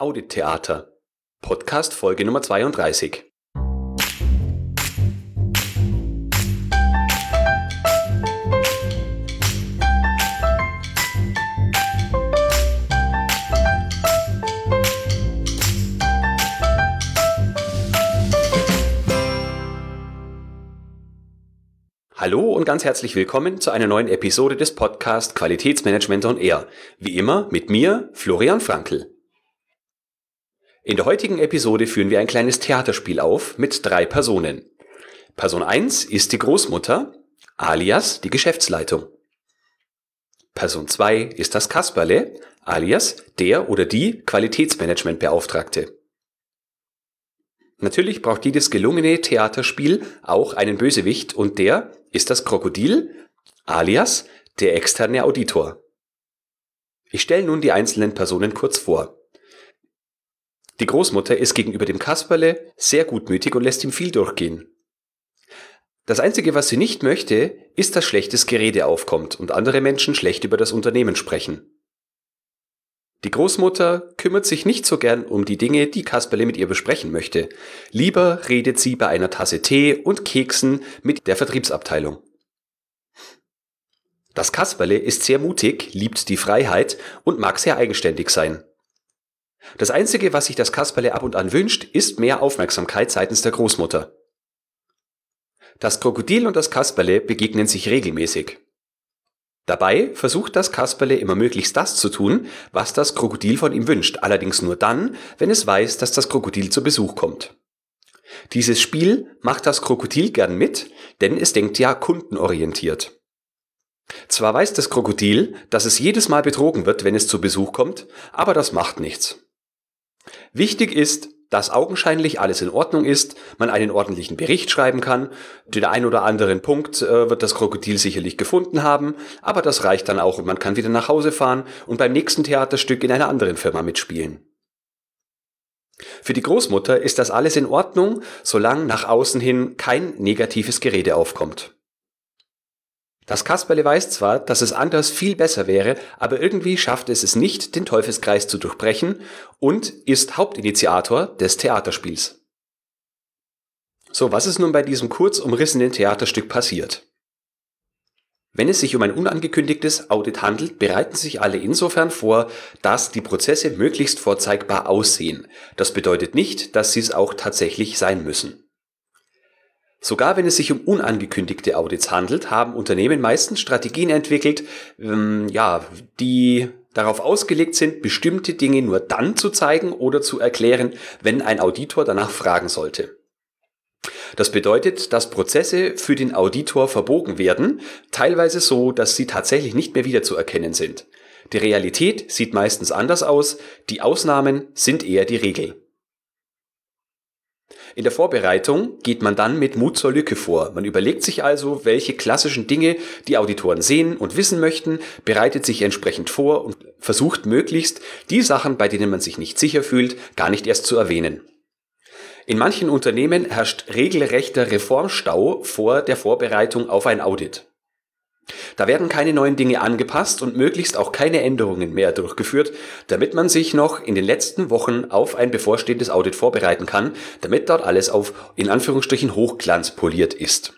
Audit Theater. Podcast Folge Nummer 32. Hallo und ganz herzlich willkommen zu einer neuen Episode des Podcast Qualitätsmanagement on Air. Wie immer mit mir, Florian Frankl. In der heutigen Episode führen wir ein kleines Theaterspiel auf mit drei Personen. Person 1 ist die Großmutter, alias die Geschäftsleitung. Person 2 ist das Kasperle, alias der oder die Qualitätsmanagementbeauftragte. Natürlich braucht jedes gelungene Theaterspiel auch einen Bösewicht und der ist das Krokodil, alias der externe Auditor. Ich stelle nun die einzelnen Personen kurz vor. Die Großmutter ist gegenüber dem Kasperle sehr gutmütig und lässt ihm viel durchgehen. Das Einzige, was sie nicht möchte, ist, dass schlechtes Gerede aufkommt und andere Menschen schlecht über das Unternehmen sprechen. Die Großmutter kümmert sich nicht so gern um die Dinge, die Kasperle mit ihr besprechen möchte. Lieber redet sie bei einer Tasse Tee und Keksen mit der Vertriebsabteilung. Das Kasperle ist sehr mutig, liebt die Freiheit und mag sehr eigenständig sein. Das Einzige, was sich das Kasperle ab und an wünscht, ist mehr Aufmerksamkeit seitens der Großmutter. Das Krokodil und das Kasperle begegnen sich regelmäßig. Dabei versucht das Kasperle immer möglichst das zu tun, was das Krokodil von ihm wünscht, allerdings nur dann, wenn es weiß, dass das Krokodil zu Besuch kommt. Dieses Spiel macht das Krokodil gern mit, denn es denkt ja kundenorientiert. Zwar weiß das Krokodil, dass es jedes Mal betrogen wird, wenn es zu Besuch kommt, aber das macht nichts. Wichtig ist, dass augenscheinlich alles in Ordnung ist, man einen ordentlichen Bericht schreiben kann. Den ein oder anderen Punkt äh, wird das Krokodil sicherlich gefunden haben, aber das reicht dann auch und man kann wieder nach Hause fahren und beim nächsten Theaterstück in einer anderen Firma mitspielen. Für die Großmutter ist das alles in Ordnung, solange nach außen hin kein negatives Gerede aufkommt. Das Kasperle weiß zwar, dass es anders viel besser wäre, aber irgendwie schafft es es nicht, den Teufelskreis zu durchbrechen und ist Hauptinitiator des Theaterspiels. So, was ist nun bei diesem kurz umrissenen Theaterstück passiert? Wenn es sich um ein unangekündigtes Audit handelt, bereiten sich alle insofern vor, dass die Prozesse möglichst vorzeigbar aussehen. Das bedeutet nicht, dass sie es auch tatsächlich sein müssen. Sogar wenn es sich um unangekündigte Audits handelt, haben Unternehmen meistens Strategien entwickelt, ähm, ja, die darauf ausgelegt sind, bestimmte Dinge nur dann zu zeigen oder zu erklären, wenn ein Auditor danach fragen sollte. Das bedeutet, dass Prozesse für den Auditor verbogen werden, teilweise so, dass sie tatsächlich nicht mehr wiederzuerkennen sind. Die Realität sieht meistens anders aus, die Ausnahmen sind eher die Regel. In der Vorbereitung geht man dann mit Mut zur Lücke vor. Man überlegt sich also, welche klassischen Dinge die Auditoren sehen und wissen möchten, bereitet sich entsprechend vor und versucht möglichst, die Sachen, bei denen man sich nicht sicher fühlt, gar nicht erst zu erwähnen. In manchen Unternehmen herrscht regelrechter Reformstau vor der Vorbereitung auf ein Audit. Da werden keine neuen Dinge angepasst und möglichst auch keine Änderungen mehr durchgeführt, damit man sich noch in den letzten Wochen auf ein bevorstehendes Audit vorbereiten kann, damit dort alles auf in Anführungsstrichen Hochglanz poliert ist.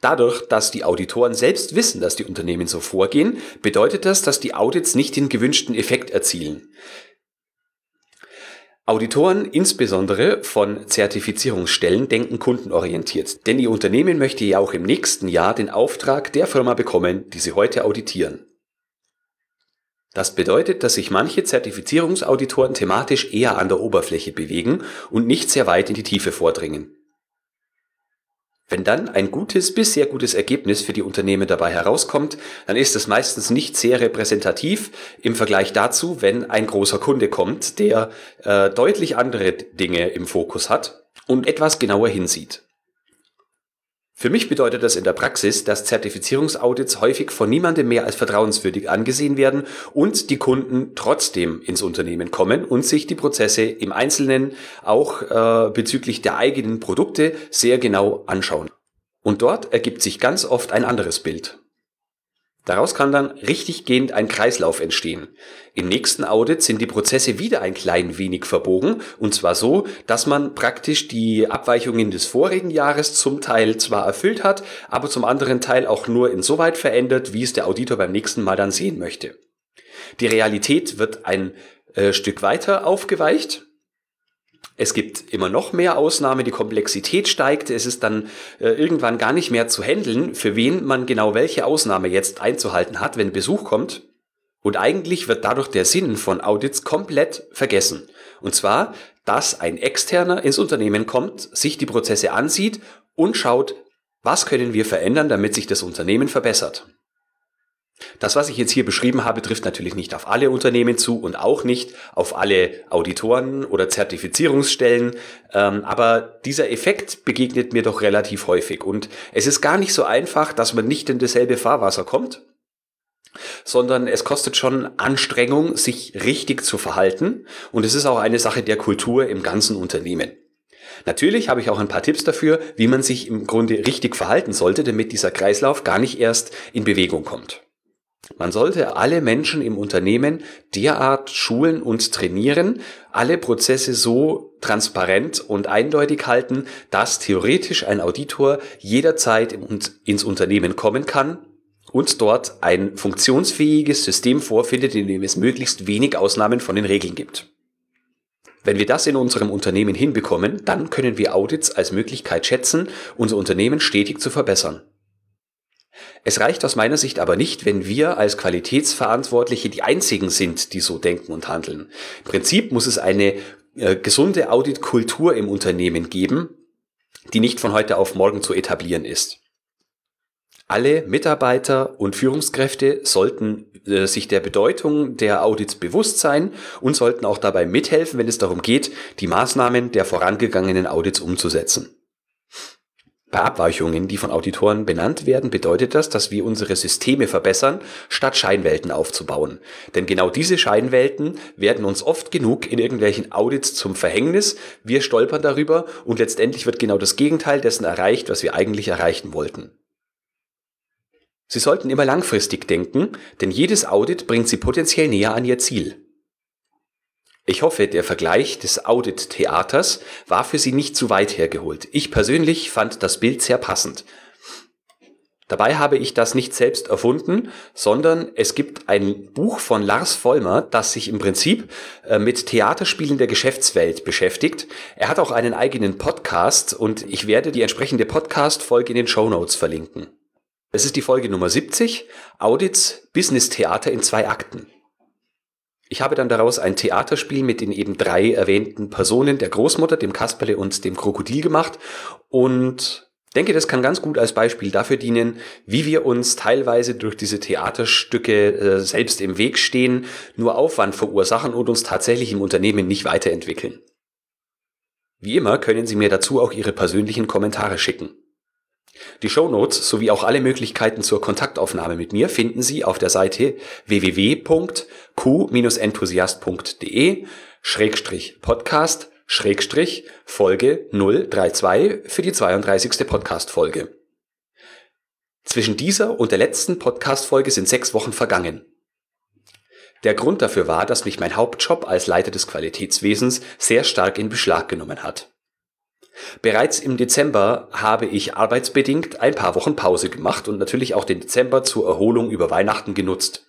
Dadurch, dass die Auditoren selbst wissen, dass die Unternehmen so vorgehen, bedeutet das, dass die Audits nicht den gewünschten Effekt erzielen. Auditoren, insbesondere von Zertifizierungsstellen, denken kundenorientiert, denn ihr Unternehmen möchte ja auch im nächsten Jahr den Auftrag der Firma bekommen, die sie heute auditieren. Das bedeutet, dass sich manche Zertifizierungsauditoren thematisch eher an der Oberfläche bewegen und nicht sehr weit in die Tiefe vordringen. Wenn dann ein gutes bis sehr gutes Ergebnis für die Unternehmen dabei herauskommt, dann ist es meistens nicht sehr repräsentativ im Vergleich dazu, wenn ein großer Kunde kommt, der äh, deutlich andere Dinge im Fokus hat und etwas genauer hinsieht. Für mich bedeutet das in der Praxis, dass Zertifizierungsaudits häufig von niemandem mehr als vertrauenswürdig angesehen werden und die Kunden trotzdem ins Unternehmen kommen und sich die Prozesse im Einzelnen auch äh, bezüglich der eigenen Produkte sehr genau anschauen. Und dort ergibt sich ganz oft ein anderes Bild. Daraus kann dann richtig gehend ein Kreislauf entstehen. Im nächsten Audit sind die Prozesse wieder ein klein wenig verbogen, und zwar so, dass man praktisch die Abweichungen des vorigen Jahres zum Teil zwar erfüllt hat, aber zum anderen Teil auch nur insoweit verändert, wie es der Auditor beim nächsten Mal dann sehen möchte. Die Realität wird ein äh, Stück weiter aufgeweicht, es gibt immer noch mehr Ausnahmen, die Komplexität steigt, es ist dann äh, irgendwann gar nicht mehr zu handeln, für wen man genau welche Ausnahme jetzt einzuhalten hat, wenn Besuch kommt. Und eigentlich wird dadurch der Sinn von Audits komplett vergessen. Und zwar, dass ein Externer ins Unternehmen kommt, sich die Prozesse ansieht und schaut, was können wir verändern, damit sich das Unternehmen verbessert. Das, was ich jetzt hier beschrieben habe, trifft natürlich nicht auf alle Unternehmen zu und auch nicht auf alle Auditoren oder Zertifizierungsstellen. Ähm, aber dieser Effekt begegnet mir doch relativ häufig. Und es ist gar nicht so einfach, dass man nicht in dasselbe Fahrwasser kommt, sondern es kostet schon Anstrengung, sich richtig zu verhalten. Und es ist auch eine Sache der Kultur im ganzen Unternehmen. Natürlich habe ich auch ein paar Tipps dafür, wie man sich im Grunde richtig verhalten sollte, damit dieser Kreislauf gar nicht erst in Bewegung kommt. Man sollte alle Menschen im Unternehmen derart schulen und trainieren, alle Prozesse so transparent und eindeutig halten, dass theoretisch ein Auditor jederzeit ins Unternehmen kommen kann und dort ein funktionsfähiges System vorfindet, in dem es möglichst wenig Ausnahmen von den Regeln gibt. Wenn wir das in unserem Unternehmen hinbekommen, dann können wir Audits als Möglichkeit schätzen, unser Unternehmen stetig zu verbessern. Es reicht aus meiner Sicht aber nicht, wenn wir als Qualitätsverantwortliche die einzigen sind, die so denken und handeln. Im Prinzip muss es eine äh, gesunde Auditkultur im Unternehmen geben, die nicht von heute auf morgen zu etablieren ist. Alle Mitarbeiter und Führungskräfte sollten äh, sich der Bedeutung der Audits bewusst sein und sollten auch dabei mithelfen, wenn es darum geht, die Maßnahmen der vorangegangenen Audits umzusetzen. Bei Abweichungen, die von Auditoren benannt werden, bedeutet das, dass wir unsere Systeme verbessern, statt Scheinwelten aufzubauen. Denn genau diese Scheinwelten werden uns oft genug in irgendwelchen Audits zum Verhängnis. Wir stolpern darüber und letztendlich wird genau das Gegenteil dessen erreicht, was wir eigentlich erreichen wollten. Sie sollten immer langfristig denken, denn jedes Audit bringt Sie potenziell näher an Ihr Ziel. Ich hoffe, der Vergleich des Audit-Theaters war für Sie nicht zu weit hergeholt. Ich persönlich fand das Bild sehr passend. Dabei habe ich das nicht selbst erfunden, sondern es gibt ein Buch von Lars Vollmer, das sich im Prinzip äh, mit Theaterspielen der Geschäftswelt beschäftigt. Er hat auch einen eigenen Podcast und ich werde die entsprechende Podcast-Folge in den Show Notes verlinken. Es ist die Folge Nummer 70, Audits Business Theater in zwei Akten. Ich habe dann daraus ein Theaterspiel mit den eben drei erwähnten Personen, der Großmutter, dem Kasperle und dem Krokodil gemacht und denke, das kann ganz gut als Beispiel dafür dienen, wie wir uns teilweise durch diese Theaterstücke äh, selbst im Weg stehen, nur Aufwand verursachen und uns tatsächlich im Unternehmen nicht weiterentwickeln. Wie immer können Sie mir dazu auch Ihre persönlichen Kommentare schicken. Die Shownotes sowie auch alle Möglichkeiten zur Kontaktaufnahme mit mir finden Sie auf der Seite www.q-enthusiast.de Schrägstrich Podcast Schrägstrich Folge 032 für die 32. Podcast-Folge. Zwischen dieser und der letzten Podcast-Folge sind sechs Wochen vergangen. Der Grund dafür war, dass mich mein Hauptjob als Leiter des Qualitätswesens sehr stark in Beschlag genommen hat. Bereits im Dezember habe ich arbeitsbedingt ein paar Wochen Pause gemacht und natürlich auch den Dezember zur Erholung über Weihnachten genutzt.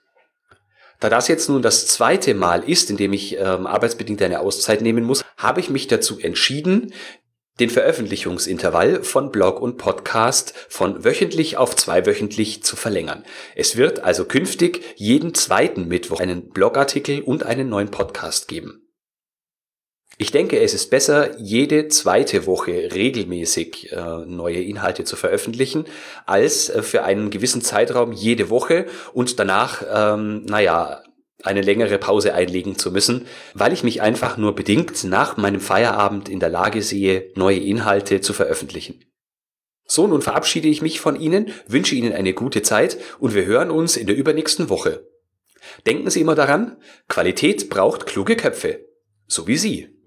Da das jetzt nun das zweite Mal ist, in dem ich ähm, arbeitsbedingt eine Auszeit nehmen muss, habe ich mich dazu entschieden, den Veröffentlichungsintervall von Blog und Podcast von wöchentlich auf zweiwöchentlich zu verlängern. Es wird also künftig jeden zweiten Mittwoch einen Blogartikel und einen neuen Podcast geben. Ich denke, es ist besser, jede zweite Woche regelmäßig äh, neue Inhalte zu veröffentlichen, als äh, für einen gewissen Zeitraum jede Woche und danach, ähm, naja, eine längere Pause einlegen zu müssen, weil ich mich einfach nur bedingt nach meinem Feierabend in der Lage sehe, neue Inhalte zu veröffentlichen. So, nun verabschiede ich mich von Ihnen, wünsche Ihnen eine gute Zeit und wir hören uns in der übernächsten Woche. Denken Sie immer daran, Qualität braucht kluge Köpfe, so wie Sie.